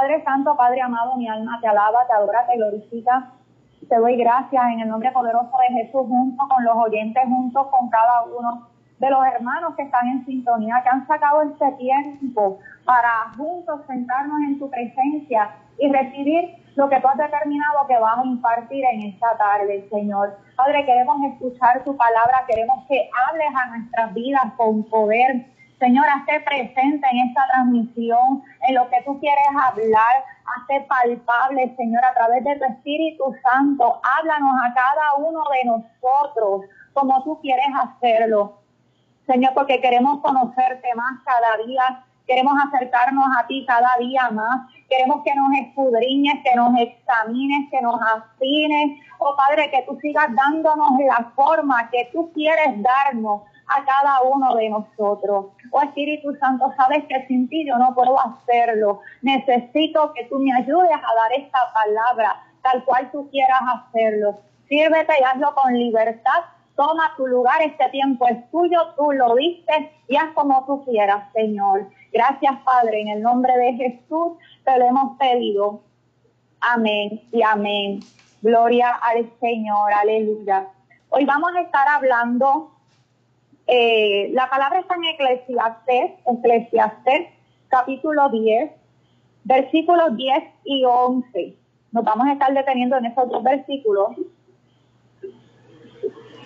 Padre Santo, Padre amado, mi alma te alaba, te adora, te glorifica. Te doy gracias en el nombre poderoso de Jesús, junto con los oyentes, junto con cada uno de los hermanos que están en sintonía, que han sacado este tiempo para juntos sentarnos en tu presencia y recibir lo que tú has determinado que vas a impartir en esta tarde, Señor. Padre, queremos escuchar tu palabra, queremos que hables a nuestras vidas con poder. Señor, hazte presente en esta transmisión, en lo que tú quieres hablar, hazte palpable, Señor, a través de tu Espíritu Santo. Háblanos a cada uno de nosotros como tú quieres hacerlo. Señor, porque queremos conocerte más cada día, queremos acercarnos a ti cada día más, queremos que nos escudriñes, que nos examines, que nos afines. Oh Padre, que tú sigas dándonos la forma que tú quieres darnos a cada uno de nosotros. Oh Espíritu Santo, sabes que sin ti yo no puedo hacerlo. Necesito que tú me ayudes a dar esta palabra tal cual tú quieras hacerlo. Sírvete y hazlo con libertad. Toma tu lugar, este tiempo es tuyo, tú lo diste y haz como tú quieras, Señor. Gracias, Padre, en el nombre de Jesús te lo hemos pedido. Amén y amén. Gloria al Señor, aleluya. Hoy vamos a estar hablando eh, la palabra está en Eclesiastes, Eclesiastes capítulo 10, versículos 10 y 11. Nos vamos a estar deteniendo en esos dos versículos.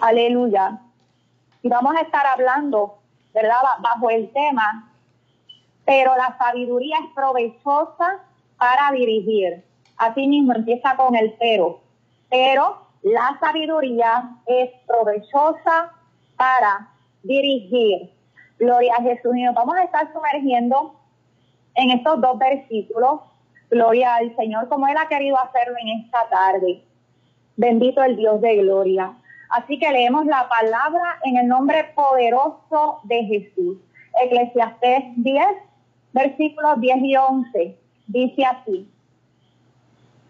Aleluya. Y vamos a estar hablando, ¿verdad? Bajo el tema, pero la sabiduría es provechosa para dirigir. Así mismo empieza con el pero. Pero la sabiduría es provechosa para dirigir. Gloria a Jesús. Y nos vamos a estar sumergiendo en estos dos versículos. Gloria al Señor, como Él ha querido hacerlo en esta tarde. Bendito el Dios de gloria. Así que leemos la palabra en el nombre poderoso de Jesús. Eclesiastés 10, versículos 10 y 11. Dice así,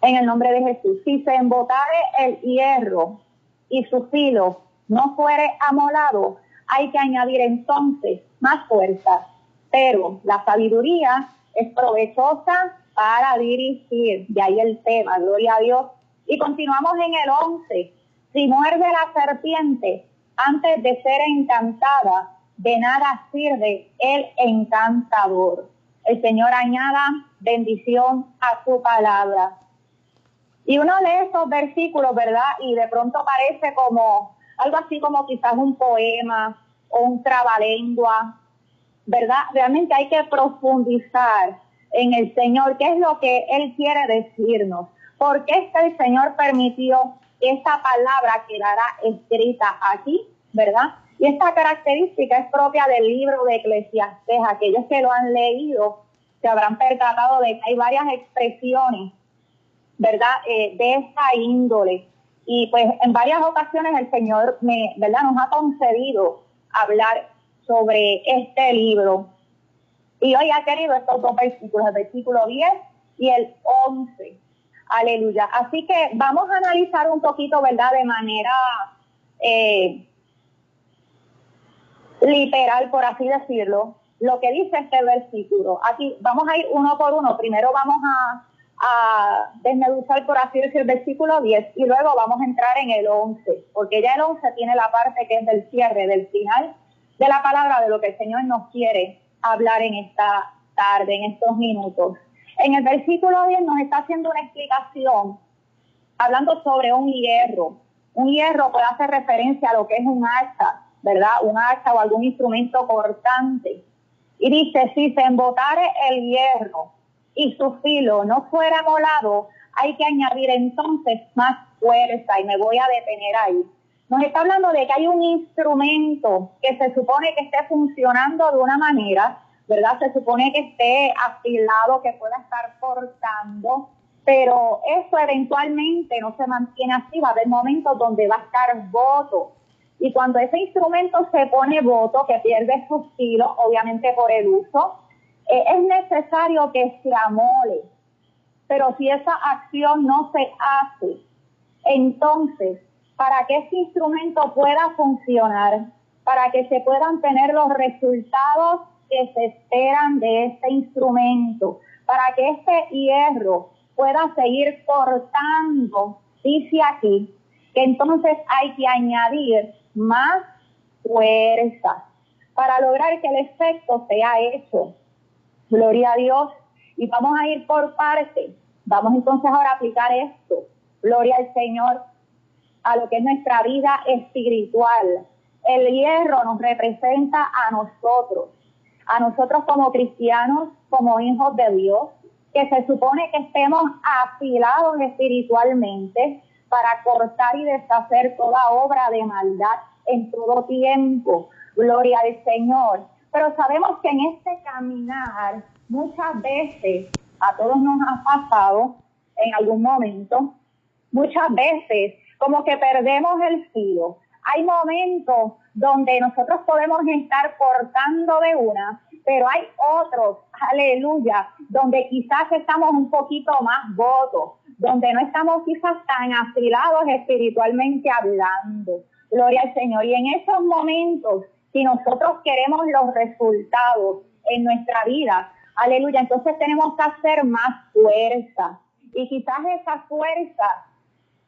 en el nombre de Jesús, si se embotare el hierro y su filo no fuere amolado, hay que añadir entonces más fuerza, pero la sabiduría es provechosa para dirigir. De ahí el tema, gloria a Dios. Y continuamos en el 11. Si muerde la serpiente antes de ser encantada, de nada sirve el encantador. El Señor añada bendición a su palabra. Y uno lee estos versículos, ¿verdad? Y de pronto parece como algo así como quizás un poema un trabalengua, ¿verdad? Realmente hay que profundizar en el Señor, qué es lo que Él quiere decirnos, por qué es que el Señor permitió que esta palabra quedara escrita aquí, ¿verdad? Y esta característica es propia del libro de Eclesiastes. Aquellos que lo han leído se habrán percatado de que hay varias expresiones, ¿verdad?, eh, de esta índole. Y pues en varias ocasiones el Señor me, ¿verdad? nos ha concedido hablar sobre este libro. Y hoy ha querido estos dos versículos, el versículo 10 y el 11. Aleluya. Así que vamos a analizar un poquito, ¿verdad? De manera eh, literal, por así decirlo, lo que dice este versículo. Aquí vamos a ir uno por uno. Primero vamos a a desmeduzar, por así decir, el versículo 10 y luego vamos a entrar en el 11, porque ya el 11 tiene la parte que es del cierre, del final de la palabra, de lo que el Señor nos quiere hablar en esta tarde, en estos minutos. En el versículo 10 nos está haciendo una explicación hablando sobre un hierro. Un hierro puede hacer referencia a lo que es un hacha, ¿verdad? Un hacha o algún instrumento cortante. Y dice, si se embotare el hierro y su filo no fuera molado, hay que añadir entonces más fuerza y me voy a detener ahí. Nos está hablando de que hay un instrumento que se supone que esté funcionando de una manera, ¿verdad? Se supone que esté afilado, que pueda estar cortando, pero eso eventualmente no se mantiene así, va a haber momentos donde va a estar voto. Y cuando ese instrumento se pone voto, que pierde su filo, obviamente por el uso, eh, es necesario que se amole, pero si esa acción no se hace, entonces, para que este instrumento pueda funcionar, para que se puedan tener los resultados que se esperan de este instrumento, para que este hierro pueda seguir cortando, dice aquí, que entonces hay que añadir más fuerza para lograr que el efecto sea hecho. Gloria a Dios. Y vamos a ir por partes. Vamos entonces ahora a aplicar esto. Gloria al Señor a lo que es nuestra vida espiritual. El hierro nos representa a nosotros, a nosotros como cristianos, como hijos de Dios, que se supone que estemos afilados espiritualmente para cortar y deshacer toda obra de maldad en todo tiempo. Gloria al Señor. Pero sabemos que en este caminar muchas veces a todos nos ha pasado en algún momento, muchas veces como que perdemos el filo. Hay momentos donde nosotros podemos estar cortando de una, pero hay otros, aleluya, donde quizás estamos un poquito más votos, donde no estamos quizás tan afilados espiritualmente hablando. Gloria al Señor. Y en esos momentos, si nosotros queremos los resultados en nuestra vida, aleluya, entonces tenemos que hacer más fuerza. Y quizás esa fuerza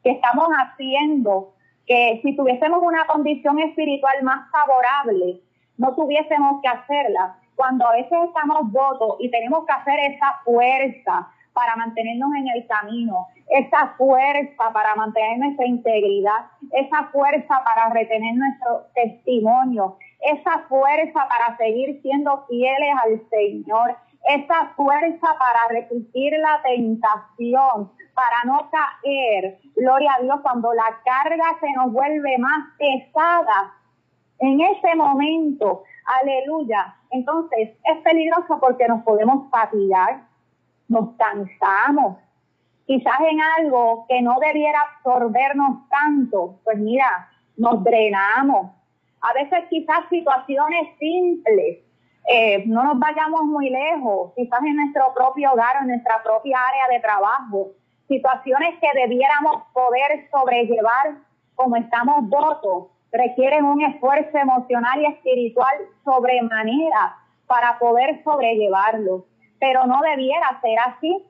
que estamos haciendo, que si tuviésemos una condición espiritual más favorable, no tuviésemos que hacerla. Cuando a veces estamos votos y tenemos que hacer esa fuerza para mantenernos en el camino, esa fuerza para mantener nuestra integridad, esa fuerza para retener nuestro testimonio, esa fuerza para seguir siendo fieles al Señor, esa fuerza para resistir la tentación, para no caer, gloria a Dios, cuando la carga se nos vuelve más pesada. En ese momento, aleluya. Entonces, es peligroso porque nos podemos fatigar, nos cansamos. Quizás en algo que no debiera absorbernos tanto, pues mira, nos drenamos. A veces quizás situaciones simples eh, no nos vayamos muy lejos, quizás en nuestro propio hogar o en nuestra propia área de trabajo, situaciones que debiéramos poder sobrellevar como estamos votos, requieren un esfuerzo emocional y espiritual sobremanera para poder sobrellevarlo. Pero no debiera ser así.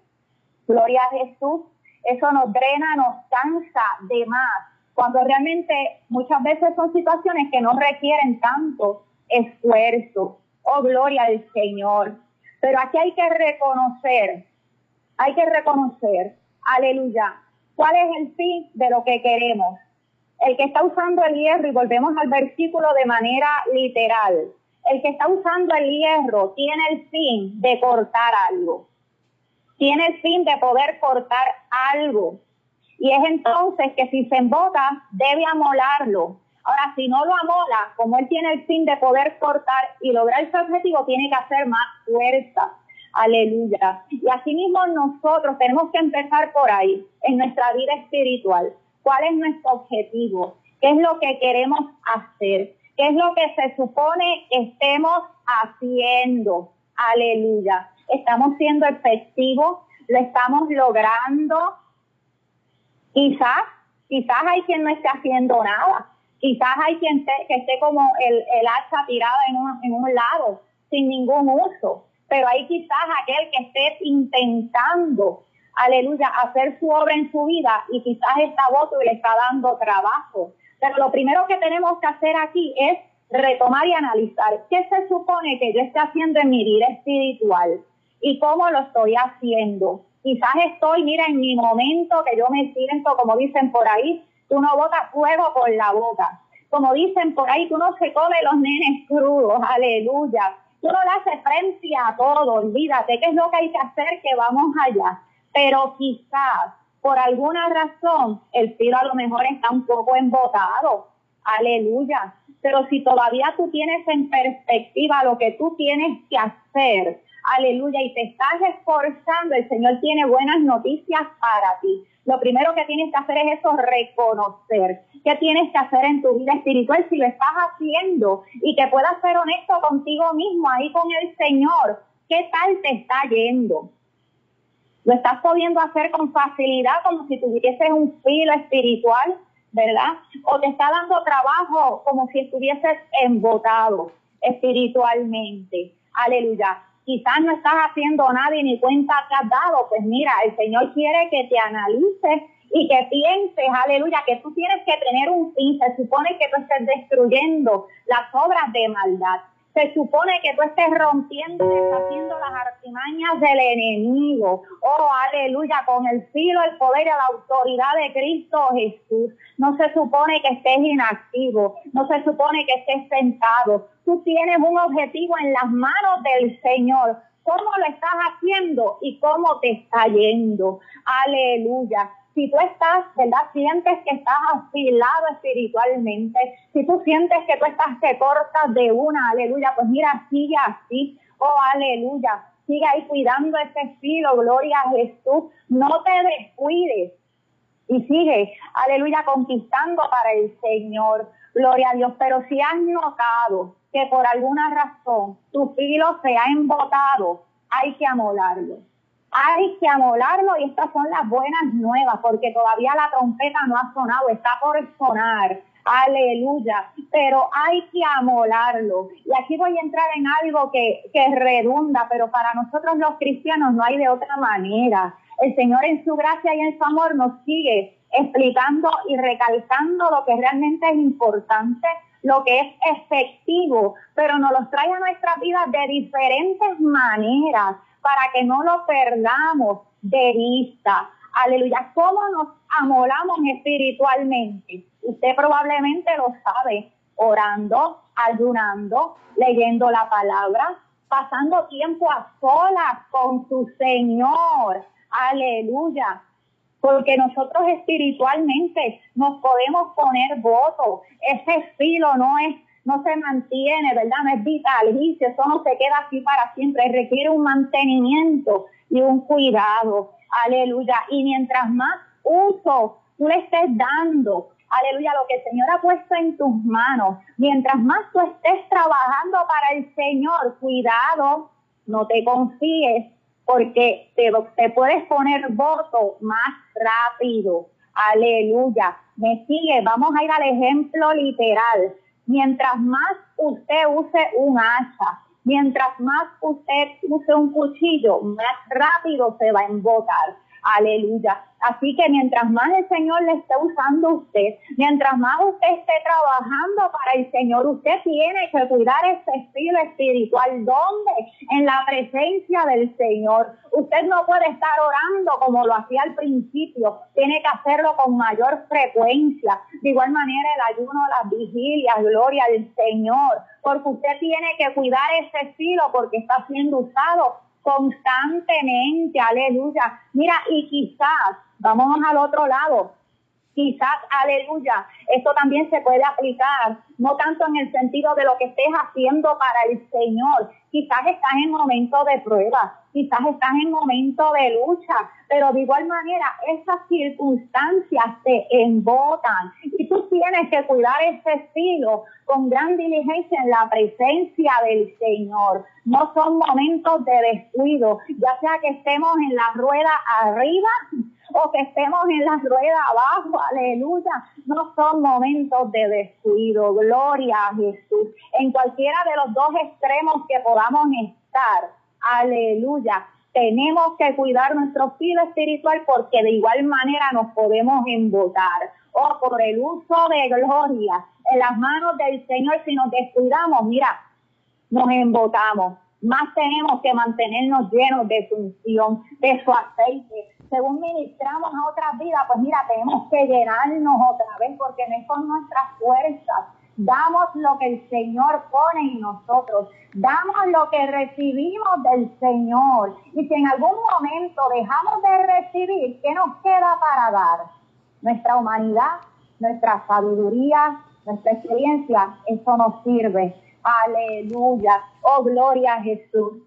Gloria a Jesús. Eso nos drena, nos cansa de más. Cuando realmente muchas veces son situaciones que no requieren tanto esfuerzo. Oh, gloria al Señor. Pero aquí hay que reconocer, hay que reconocer, aleluya, cuál es el fin de lo que queremos. El que está usando el hierro, y volvemos al versículo de manera literal, el que está usando el hierro tiene el fin de cortar algo. Tiene el fin de poder cortar algo. Y es entonces que si se embota, debe amolarlo Ahora, si no lo amola, como él tiene el fin de poder cortar y lograr su objetivo, tiene que hacer más fuerza. Aleluya. Y asimismo nosotros tenemos que empezar por ahí, en nuestra vida espiritual. ¿Cuál es nuestro objetivo? ¿Qué es lo que queremos hacer? ¿Qué es lo que se supone que estemos haciendo? Aleluya. ¿Estamos siendo efectivos? ¿Lo estamos logrando? Quizás, quizás hay quien no esté haciendo nada Quizás hay quien que esté como el, hacha tirada en en un lado, sin ningún uso, pero hay quizás aquel que esté intentando, aleluya, hacer su obra en su vida y quizás está voto y le está dando trabajo. Pero lo primero que tenemos que hacer aquí es retomar y analizar qué se supone que yo esté haciendo en mi vida espiritual y cómo lo estoy haciendo. Quizás estoy, mira, en mi momento que yo me siento, como dicen por ahí, Tú no botas fuego con la boca. Como dicen por ahí, tú no se come los nenes crudos, aleluya. Tú no le haces frente a todo, olvídate qué es lo que hay que hacer, que vamos allá. Pero quizás, por alguna razón, el filo a lo mejor está un poco embotado, aleluya. Pero si todavía tú tienes en perspectiva lo que tú tienes que hacer, aleluya, y te estás esforzando, el Señor tiene buenas noticias para ti. Lo primero que tienes que hacer es eso, reconocer qué tienes que hacer en tu vida espiritual si lo estás haciendo y que puedas ser honesto contigo mismo ahí con el Señor. ¿Qué tal te está yendo? Lo estás pudiendo hacer con facilidad como si tuvieses un filo espiritual, ¿verdad? O te está dando trabajo como si estuvieses embotado espiritualmente. Aleluya. Quizás no estás haciendo nada y ni cuenta te has dado, pues mira, el Señor quiere que te analices y que pienses, aleluya, que tú tienes que tener un fin. Se supone que tú estés destruyendo las obras de maldad. Se supone que tú estés rompiendo y deshaciendo las artimañas del enemigo. Oh, aleluya, con el filo, el poder y la autoridad de Cristo Jesús. No se supone que estés inactivo, no se supone que estés sentado. Tú tienes un objetivo en las manos del Señor. ¿Cómo lo estás haciendo y cómo te está yendo? Aleluya si tú estás, ¿verdad? Sientes que estás afilado espiritualmente, si tú sientes que tú estás te cortas de una, aleluya, pues mira, sigue así, oh, aleluya, sigue ahí cuidando ese filo, gloria a Jesús, no te descuides y sigue, aleluya, conquistando para el Señor, gloria a Dios, pero si has notado que por alguna razón tu filo se ha embotado, hay que amolarlo hay que amolarlo y estas son las buenas nuevas porque todavía la trompeta no ha sonado, está por sonar. Aleluya. Pero hay que amolarlo. Y aquí voy a entrar en algo que, que redunda, pero para nosotros los cristianos no hay de otra manera. El Señor en su gracia y en su amor nos sigue explicando y recalcando lo que realmente es importante, lo que es efectivo, pero nos los trae a nuestras vidas de diferentes maneras para que no lo perdamos de vista. Aleluya. ¿Cómo nos amolamos espiritualmente? Usted probablemente lo sabe, orando, ayunando, leyendo la palabra, pasando tiempo a solas con su Señor. Aleluya. Porque nosotros espiritualmente nos podemos poner votos. Ese filo no es no se mantiene, ¿verdad? No es vitalicio, eso no se queda así para siempre, requiere un mantenimiento y un cuidado, aleluya. Y mientras más uso tú le estés dando, aleluya, lo que el Señor ha puesto en tus manos, mientras más tú estés trabajando para el Señor, cuidado, no te confíes, porque te, te puedes poner voto más rápido. Aleluya. Me sigue, vamos a ir al ejemplo literal. Mientras más usted use un hacha, mientras más usted use un cuchillo, más rápido se va a embotar. Aleluya. Así que mientras más el Señor le esté usando a usted, mientras más usted esté trabajando para el Señor, usted tiene que cuidar ese estilo espiritual. ¿Dónde? En la presencia del Señor. Usted no puede estar orando como lo hacía al principio. Tiene que hacerlo con mayor frecuencia. De igual manera el ayuno, las vigilias, gloria al Señor. Porque usted tiene que cuidar ese estilo porque está siendo usado constantemente, aleluya. Mira, y quizás, vamos al otro lado, quizás, aleluya, esto también se puede aplicar, no tanto en el sentido de lo que estés haciendo para el Señor, quizás estás en momento de prueba, quizás estás en momento de lucha, pero de igual manera esas circunstancias te embotan y tú tienes que cuidar ese estilo con gran diligencia en la presencia del Señor. No son momentos de descuido, ya sea que estemos en la rueda arriba o que estemos en la rueda abajo, aleluya. No son momentos de descuido, gloria a Jesús. En cualquiera de los dos extremos que podamos estar, aleluya. Tenemos que cuidar nuestro filo espiritual porque de igual manera nos podemos embotar. O oh, por el uso de gloria en las manos del Señor, si nos descuidamos, mira, nos embotamos. Más tenemos que mantenernos llenos de su unción, de su aceite. Según ministramos a otras vidas, pues mira, tenemos que llenarnos otra vez porque no son nuestras fuerzas. Damos lo que el Señor pone en nosotros. Damos lo que recibimos del Señor. Y si en algún momento dejamos de recibir, ¿qué nos queda para dar? Nuestra humanidad, nuestra sabiduría, nuestra experiencia, eso nos sirve. Aleluya. Oh, gloria a Jesús.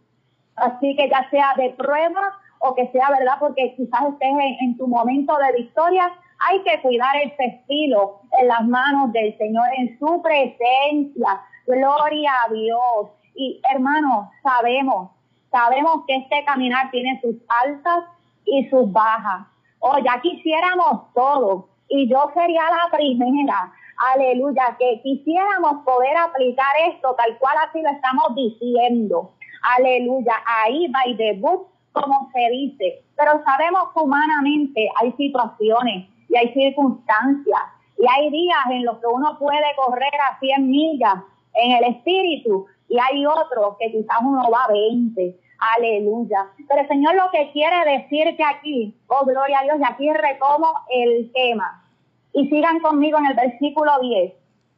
Así que ya sea de prueba o que sea verdad, porque quizás estés en, tu momento de victoria, hay que cuidar ese estilo en las manos del Señor, en su presencia. Gloria a Dios. Y hermanos, sabemos, sabemos que este caminar tiene sus altas y sus bajas. Oh, ya quisiéramos todo. Y yo sería la primera aleluya, que quisiéramos poder aplicar esto tal cual así lo estamos diciendo. Aleluya. Ahí va y debut, como se dice. Pero sabemos que humanamente hay situaciones y hay circunstancias y hay días en los que uno puede correr a 100 millas en el espíritu y hay otros que quizás uno va a 20. Aleluya. Pero el Señor lo que quiere decirte aquí, oh gloria a Dios, y aquí retomo el tema. Y sigan conmigo en el versículo 10.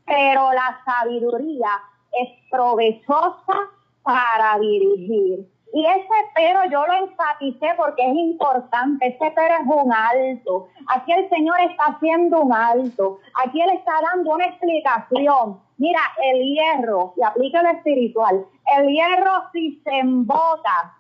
Pero la sabiduría es provechosa para dirigir. Y ese pero yo lo enfaticé porque es importante, ese pero es un alto. Aquí el Señor está haciendo un alto. Aquí Él está dando una explicación. Mira, el hierro, y aplica el espiritual, el hierro si se embota,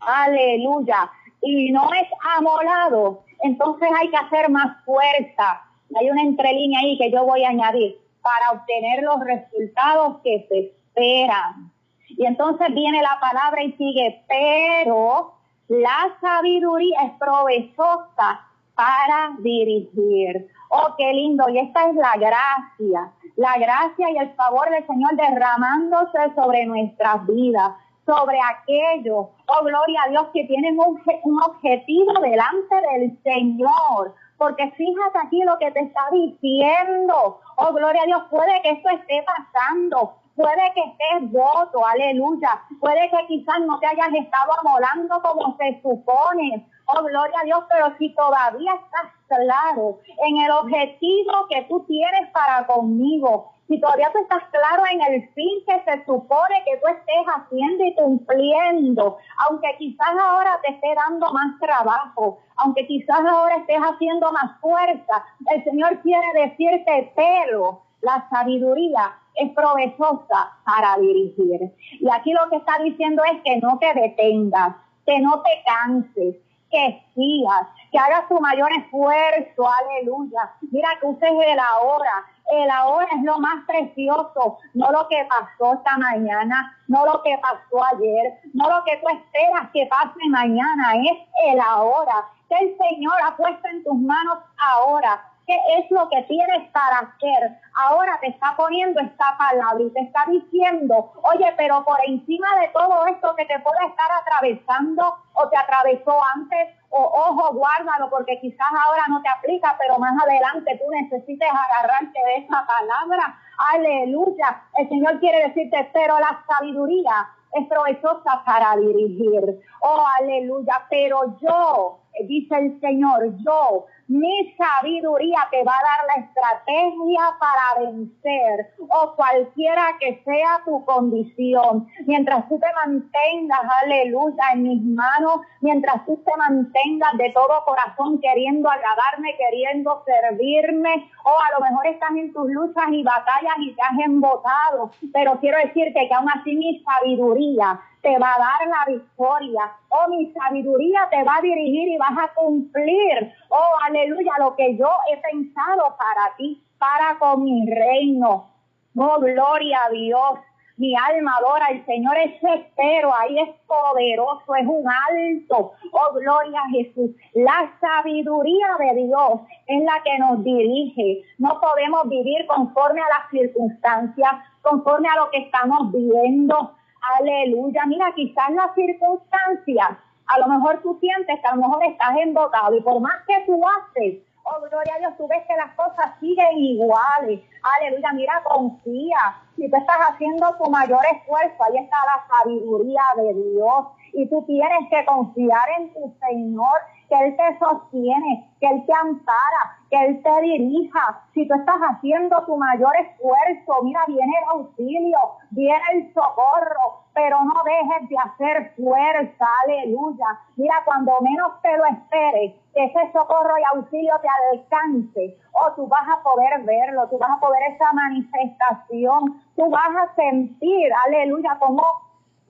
aleluya, y no es amolado, entonces hay que hacer más fuerza. Hay una entrelínea ahí que yo voy a añadir para obtener los resultados que se esperan. Y entonces viene la palabra y sigue, pero la sabiduría es provechosa para dirigir. Oh, qué lindo. Y esta es la gracia, la gracia y el favor del Señor derramándose sobre nuestras vidas, sobre aquellos, oh, gloria a Dios, que tienen un, un objetivo delante del Señor. Porque fíjate aquí lo que te está diciendo. Oh, gloria a Dios, puede que esto esté pasando, Puede que estés voto, aleluya. Puede que quizás no te hayas estado amolando como se supone. Oh, gloria a Dios, pero si todavía estás claro en el objetivo que tú tienes para conmigo, si todavía tú estás claro en el fin que se supone que tú estés haciendo y cumpliendo, aunque quizás ahora te esté dando más trabajo, aunque quizás ahora estés haciendo más fuerza, el Señor quiere decirte, pero la sabiduría es provechosa para dirigir. Y aquí lo que está diciendo es que no te detengas, que no te canses, que sigas, que hagas tu mayor esfuerzo, aleluya. Mira que uses el ahora. El ahora es lo más precioso, no lo que pasó esta mañana, no lo que pasó ayer, no lo que tú esperas que pase mañana, es el ahora. Que el Señor ha puesto en tus manos ahora qué es lo que tienes para hacer. Ahora te está poniendo esta palabra y te está diciendo, oye, pero por encima de todo esto que te puede estar atravesando o te atravesó antes, o ojo, guárdalo porque quizás ahora no te aplica, pero más adelante tú necesites agarrarte de esa palabra. Aleluya. El Señor quiere decirte, pero la sabiduría es provechosa para dirigir. Oh, aleluya. Pero yo, dice el Señor, yo mi sabiduría te va a dar la estrategia para vencer o cualquiera que sea tu condición. Mientras tú te mantengas, aleluya, en mis manos, mientras tú te mantengas de todo corazón queriendo agradarme, queriendo servirme, o a lo mejor estás en tus luchas y batallas y te has embotado, pero quiero decirte que aún así mi sabiduría te va a dar la victoria. Oh, mi sabiduría te va a dirigir y vas a cumplir. Oh, aleluya, lo que yo he pensado para ti, para con mi reino. Oh, gloria a Dios. Mi alma adora al Señor, ese espero ahí es poderoso, es un alto. Oh, gloria a Jesús. La sabiduría de Dios es la que nos dirige. No podemos vivir conforme a las circunstancias, conforme a lo que estamos viendo Aleluya. Mira, quizás las circunstancias, a lo mejor tú sientes que a lo mejor estás embotado y por más que tú haces, oh gloria a Dios, tú ves que las cosas siguen iguales. Aleluya, mira, confía. Si tú estás haciendo tu mayor esfuerzo, ahí está la sabiduría de Dios. Y tú tienes que confiar en tu Señor que Él te sostiene, que Él te ampara, que Él te dirija. Si tú estás haciendo tu mayor esfuerzo, mira, viene el auxilio, viene el socorro, pero no dejes de hacer fuerza, aleluya. Mira, cuando menos te lo esperes, ese socorro y auxilio te alcance, o tú vas a poder verlo, tú vas a poder esa manifestación, tú vas a sentir, aleluya, como,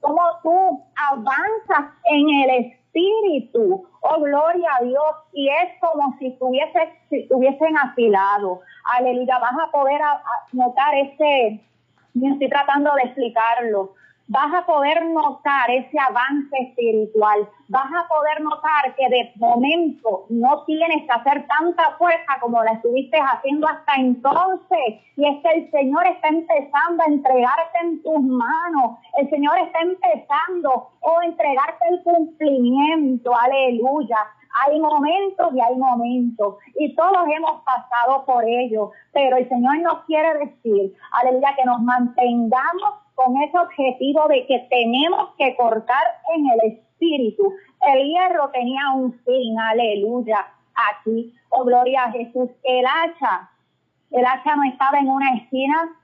como tú avanzas en el espíritu espíritu. Oh, gloria a Dios. Y es como si estuviese, si estuviesen afilados. Aleluya. Vas a poder notar ese, me estoy tratando de explicarlo. Vas a poder notar ese avance espiritual, vas a poder notar que de momento no tienes que hacer tanta fuerza como la estuviste haciendo hasta entonces. Y es que el Señor está empezando a entregarte en tus manos, el Señor está empezando o entregarte el cumplimiento, aleluya. Hay momentos y hay momentos y todos hemos pasado por ello, pero el Señor nos quiere decir, aleluya, que nos mantengamos con ese objetivo de que tenemos que cortar en el espíritu. El hierro tenía un fin, aleluya, aquí, oh gloria a Jesús. El hacha, el hacha no estaba en una esquina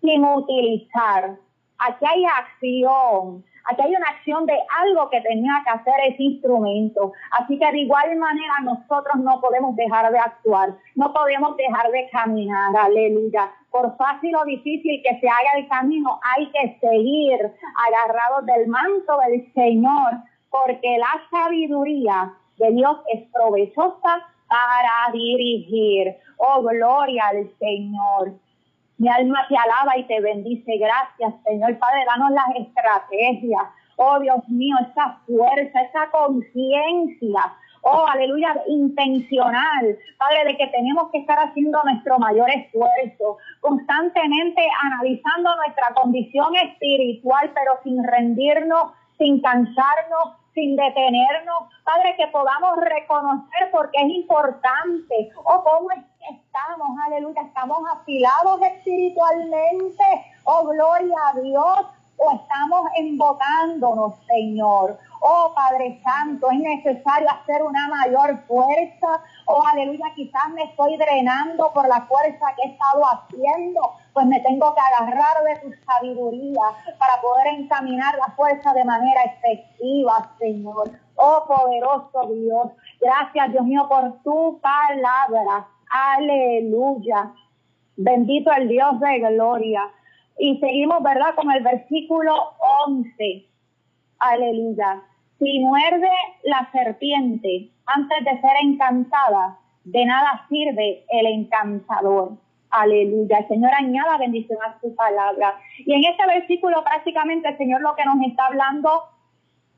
sin utilizar. Aquí hay acción, Aquí hay una acción de algo que tenía que hacer ese instrumento. Así que de igual manera nosotros no podemos dejar de actuar, no podemos dejar de caminar, aleluya. Por fácil o difícil que se haga el camino, hay que seguir agarrados del manto del Señor, porque la sabiduría de Dios es provechosa para dirigir. Oh, gloria al Señor. Mi alma te alaba y te bendice. Gracias, Señor Padre. Danos las estrategias. Oh, Dios mío, esa fuerza, esa conciencia. Oh, aleluya, intencional, Padre, de que tenemos que estar haciendo nuestro mayor esfuerzo, constantemente analizando nuestra condición espiritual, pero sin rendirnos, sin cansarnos, sin detenernos, Padre, que podamos reconocer porque es importante, oh, cómo es estamos, aleluya, estamos afilados espiritualmente, oh gloria a Dios, o estamos invocándonos, Señor. Oh Padre Santo, es necesario hacer una mayor fuerza. Oh aleluya, quizás me estoy drenando por la fuerza que he estado haciendo. Pues me tengo que agarrar de tu sabiduría para poder encaminar la fuerza de manera efectiva, Señor. Oh poderoso Dios, gracias Dios mío por tu palabra. Aleluya. Bendito el Dios de gloria. Y seguimos, ¿verdad? Con el versículo 11. Aleluya. Si muerde la serpiente antes de ser encantada, de nada sirve el encantador. Aleluya. El Señor añada bendición a su palabra. Y en este versículo prácticamente el Señor lo que nos está hablando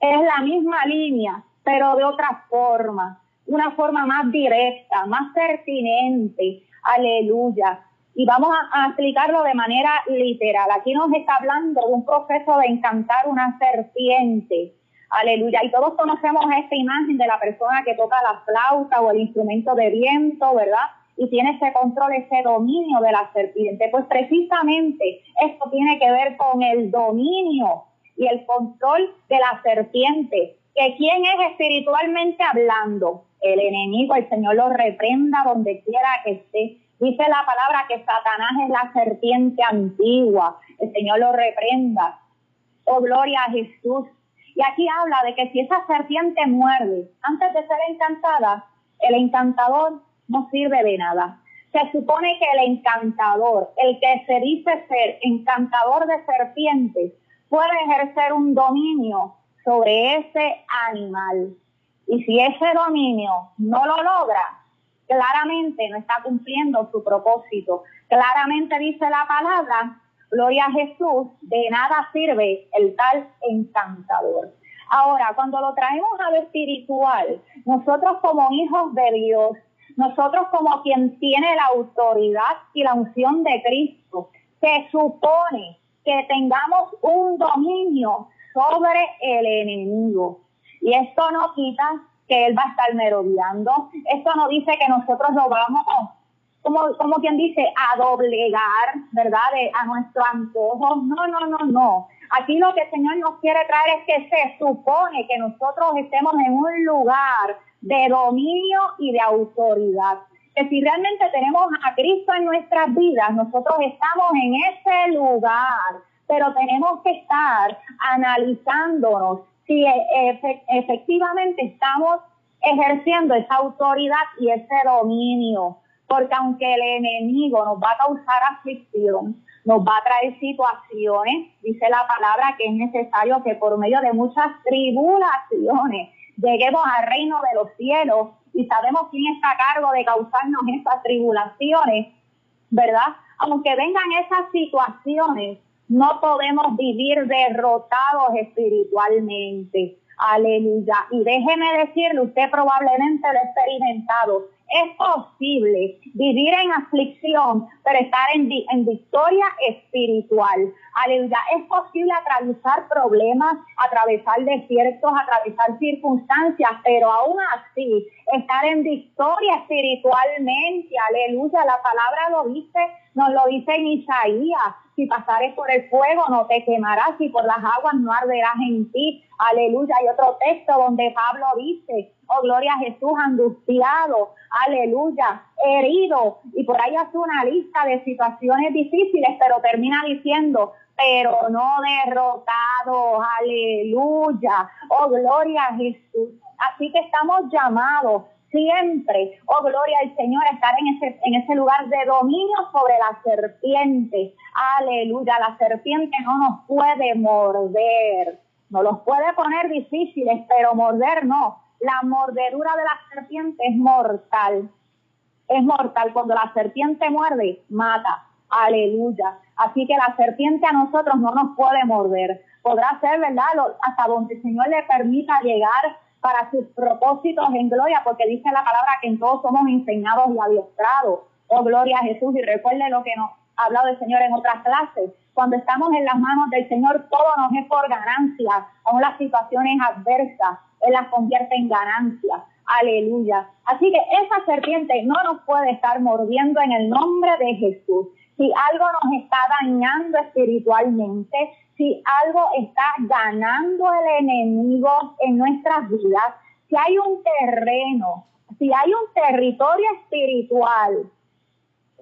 es la misma línea, pero de otra forma. Una forma más directa, más pertinente. Aleluya y vamos a, explicarlo de manera literal. Aquí nos está hablando de un proceso de encantar una serpiente. Aleluya. Y todos conocemos esta imagen de la persona que toca la flauta o el instrumento de viento, ¿verdad? Y tiene ese control, ese dominio de la serpiente. Pues precisamente esto tiene que ver con el dominio y el control de la serpiente. Quién es espiritualmente hablando? El enemigo, el Señor lo reprenda donde quiera que esté Dice la palabra que Satanás es la serpiente antigua. El Señor lo reprenda. Oh, gloria a Jesús. Y aquí habla de que si esa serpiente muerde antes de ser encantada, el encantador no sirve de nada. Se supone que el encantador, el que se dice ser encantador de serpientes, puede ejercer un dominio sobre ese animal. Y si ese dominio no lo logra, claramente no está cumpliendo su propósito. Claramente dice la palabra, gloria a Jesús, de nada sirve el tal encantador. Ahora, cuando lo traemos a lo espiritual, nosotros como hijos de Dios, nosotros como quien tiene la autoridad y la unción de Cristo, se supone que tengamos un dominio sobre el enemigo. Y esto no quita que Él va a estar merodeando. Esto no dice que nosotros lo vamos, como, como quien dice, a doblegar, ¿verdad? a nuestro antojo. No, no, no, no. Aquí lo que el Señor nos quiere traer es que se supone que nosotros estemos en un lugar de dominio y de autoridad. Que si realmente tenemos a Cristo en nuestras vidas, nosotros estamos en ese lugar, pero tenemos que estar analizándonos si efectivamente estamos ejerciendo esa autoridad y ese dominio, porque aunque el enemigo nos va a causar aflicción, nos va a traer situaciones, dice la palabra que es necesario que por medio de muchas tribulaciones lleguemos al reino de los cielos y sabemos quién está a cargo de causarnos esas tribulaciones, ¿verdad? Aunque vengan esas situaciones, No podemos vivir derrotados espiritualmente. Aleluya. Y déjeme decirle, usted probablemente lo ha experimentado. Es posible vivir en aflicción, pero estar en, en, victoria espiritual. Aleluya. Es posible atravesar problemas, atravesar desiertos, atravesar circunstancias, pero aún así estar en victoria espiritualmente. Aleluya. La palabra lo dice, nos lo dice en Isaías si pasares por el fuego no te quemarás, y por las aguas no arderás en ti. Aleluya. Hay otro texto donde Pablo dice, oh gloria a Jesús, angustiado, aleluya, herido. Y por ahí hace una lista de situaciones difíciles, pero termina diciendo, pero no derrotado, aleluya. Oh gloria a Jesús. Así que estamos llamados siempre, oh gloria al Señor, estar en ese, lugar de dominio sobre la serpiente. Aleluya, la serpiente no nos puede morder, no los puede poner difíciles, pero morder no. La mordedura de la serpiente es mortal. Es mortal. Cuando la serpiente muerde, mata. Aleluya. Así que la serpiente a nosotros no nos puede morder. Podrá ser, ¿verdad? hasta donde el Señor le permita llegar para sus propósitos en gloria, porque dice la palabra que en todos somos enseñados y adiestrados. Oh, gloria a Jesús. Y recuerde lo que nos ha hablado el Señor en otras clases. Cuando estamos en las manos del Señor, todo nos es por ganancia. Aún las situaciones adversas, Él las convierte en ganancia. Aleluya. Así que esa serpiente no nos puede estar mordiendo en el nombre de Jesús. Si algo nos está dañando espiritualmente, si algo está ganando el enemigo en nuestras vidas, si hay un terreno, si hay un territorio espiritual,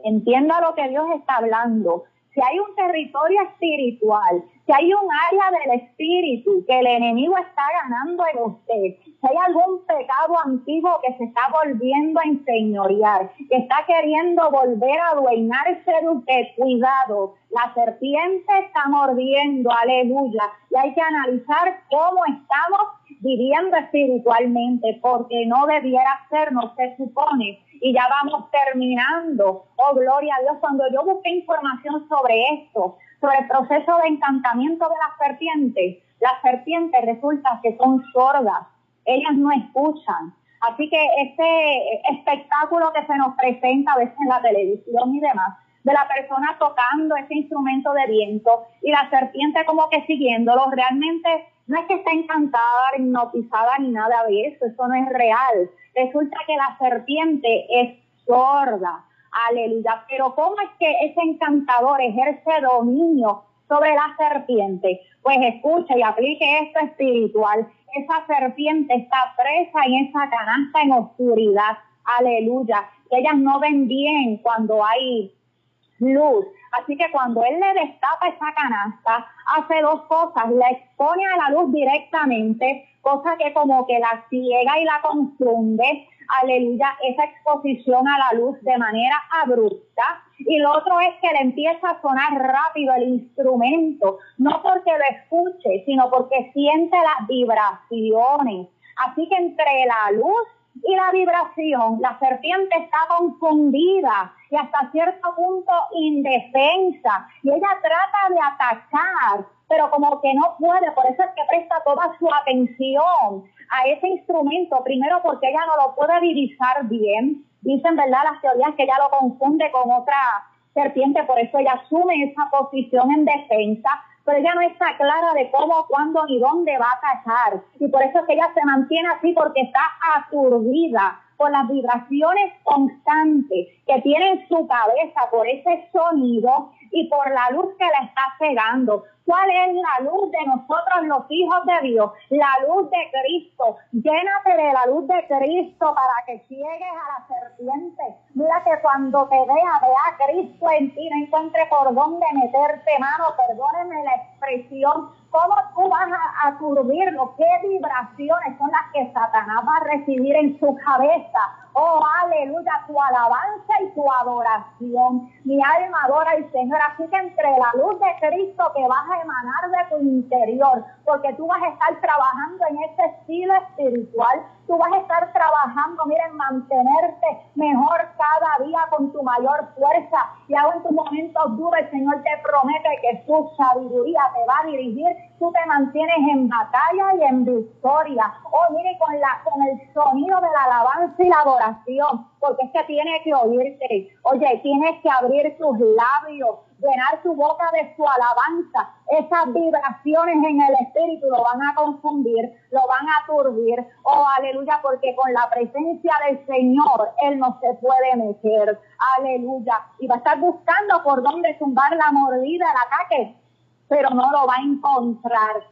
entienda lo que Dios está hablando, si hay un territorio espiritual, si hay un área del espíritu que el enemigo está ganando en usted, si hay algún pecado antiguo que se está volviendo a enseñorear, que está queriendo volver a adueñarse de usted, cuidado, la serpiente está mordiendo, aleluya, y hay que analizar cómo estamos viviendo espiritualmente, porque no debiera ser, no se supone y ya vamos terminando. Oh, gloria a Dios. Cuando yo busqué información sobre esto, sobre el proceso de encantamiento de las serpientes, las serpientes resulta que son sordas. Ellas no escuchan. Así que este espectáculo que se nos presenta a veces en la televisión y demás, de la persona tocando ese instrumento de viento y la serpiente como que siguiéndolo, realmente no es que esté encantada, hipnotizada ni nada de eso, eso no es real. Resulta que la serpiente es sorda, aleluya. Pero ¿cómo es que ese encantador ejerce dominio sobre la serpiente? Pues escuche y aplique esto espiritual. Esa serpiente está presa en esa canasta en oscuridad, aleluya. Ellas no ven bien cuando hay luz. Así que cuando él le destapa esa canasta, hace dos cosas. La expone a la luz directamente, cosa que como que la ciega y la confunde. Aleluya, esa exposición a la luz de manera abrupta. Y lo otro es que le empieza a sonar rápido el instrumento, no porque lo escuche, sino porque siente las vibraciones. Así que entre la luz y la vibración, la serpiente está confundida y hasta cierto punto indefensa. Y ella trata de atacar, pero como que no puede, por eso es que presta toda su atención a ese instrumento, primero porque ella no lo puede divisar bien. Dicen, ¿verdad? Las teorías que ella lo confunde con otra serpiente, por eso ella asume esa posición en defensa pero ella no está clara de cómo, cuándo ni dónde va a atacar. Y por eso es que ella se mantiene así porque está aturdida por las vibraciones constantes que tiene en su cabeza, por ese sonido y por la luz que la está cegando. ¿Cuál es la luz de nosotros los hijos de Dios? La luz de Cristo. Llénate de la luz de Cristo para que llegues a la serpiente. Mira que cuando te vea, vea a Cristo en ti, no encuentre por dónde meterte mano, perdónenme la expresión. ¿Cómo tú vas a aturbirlo? ¿Qué vibraciones son las que Satanás va a recibir en su cabeza? Oh, aleluya, tu alabanza y tu adoración. Mi alma adora al Señor. Así que entre la luz de Cristo que vas a emanar de tu interior, porque tú vas a estar trabajando en ese estilo espiritual, Tú vas a estar trabajando, miren, mantenerte mejor cada día con tu mayor fuerza. Y aún en tus momentos duros, el Señor te promete que su sabiduría te va a dirigir. Tú te mantienes en batalla y en victoria. Oh, mire, con, la, con el sonido de la alabanza y la adoración, porque es que tiene que oírte. Oye, tienes que abrir tus labios llenar tu boca de su alabanza. Esas vibraciones en el espíritu lo van a confundir, lo van a turbir. Oh, aleluya, porque con la presencia del Señor Él no se puede meter. Aleluya. Y va a estar buscando por dónde zumbar la mordida, el ataque, pero no lo va a encontrar.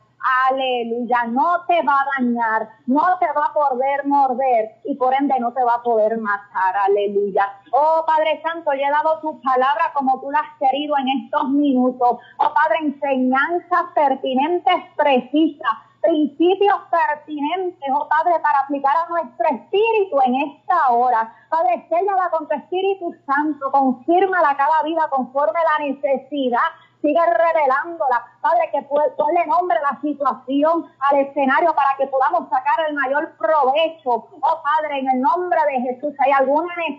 Aleluya, no te va a dañar, no te va a poder morder y por ende no te va a poder matar. Aleluya. Oh Padre Santo, le he dado tu palabra como tú la has querido en estos minutos. Oh Padre, enseñanzas pertinentes, precisas principios pertinentes, oh Padre, para aplicar a nuestro espíritu en esta hora. Padre, séllala con tu Espíritu Santo, confírmala cada vida conforme la necesidad sigue revelándola. Padre, que ponle nombre a la situación, al escenario, para que podamos sacar el mayor provecho. Oh Padre, en el nombre de Jesús, hay alguna necesidad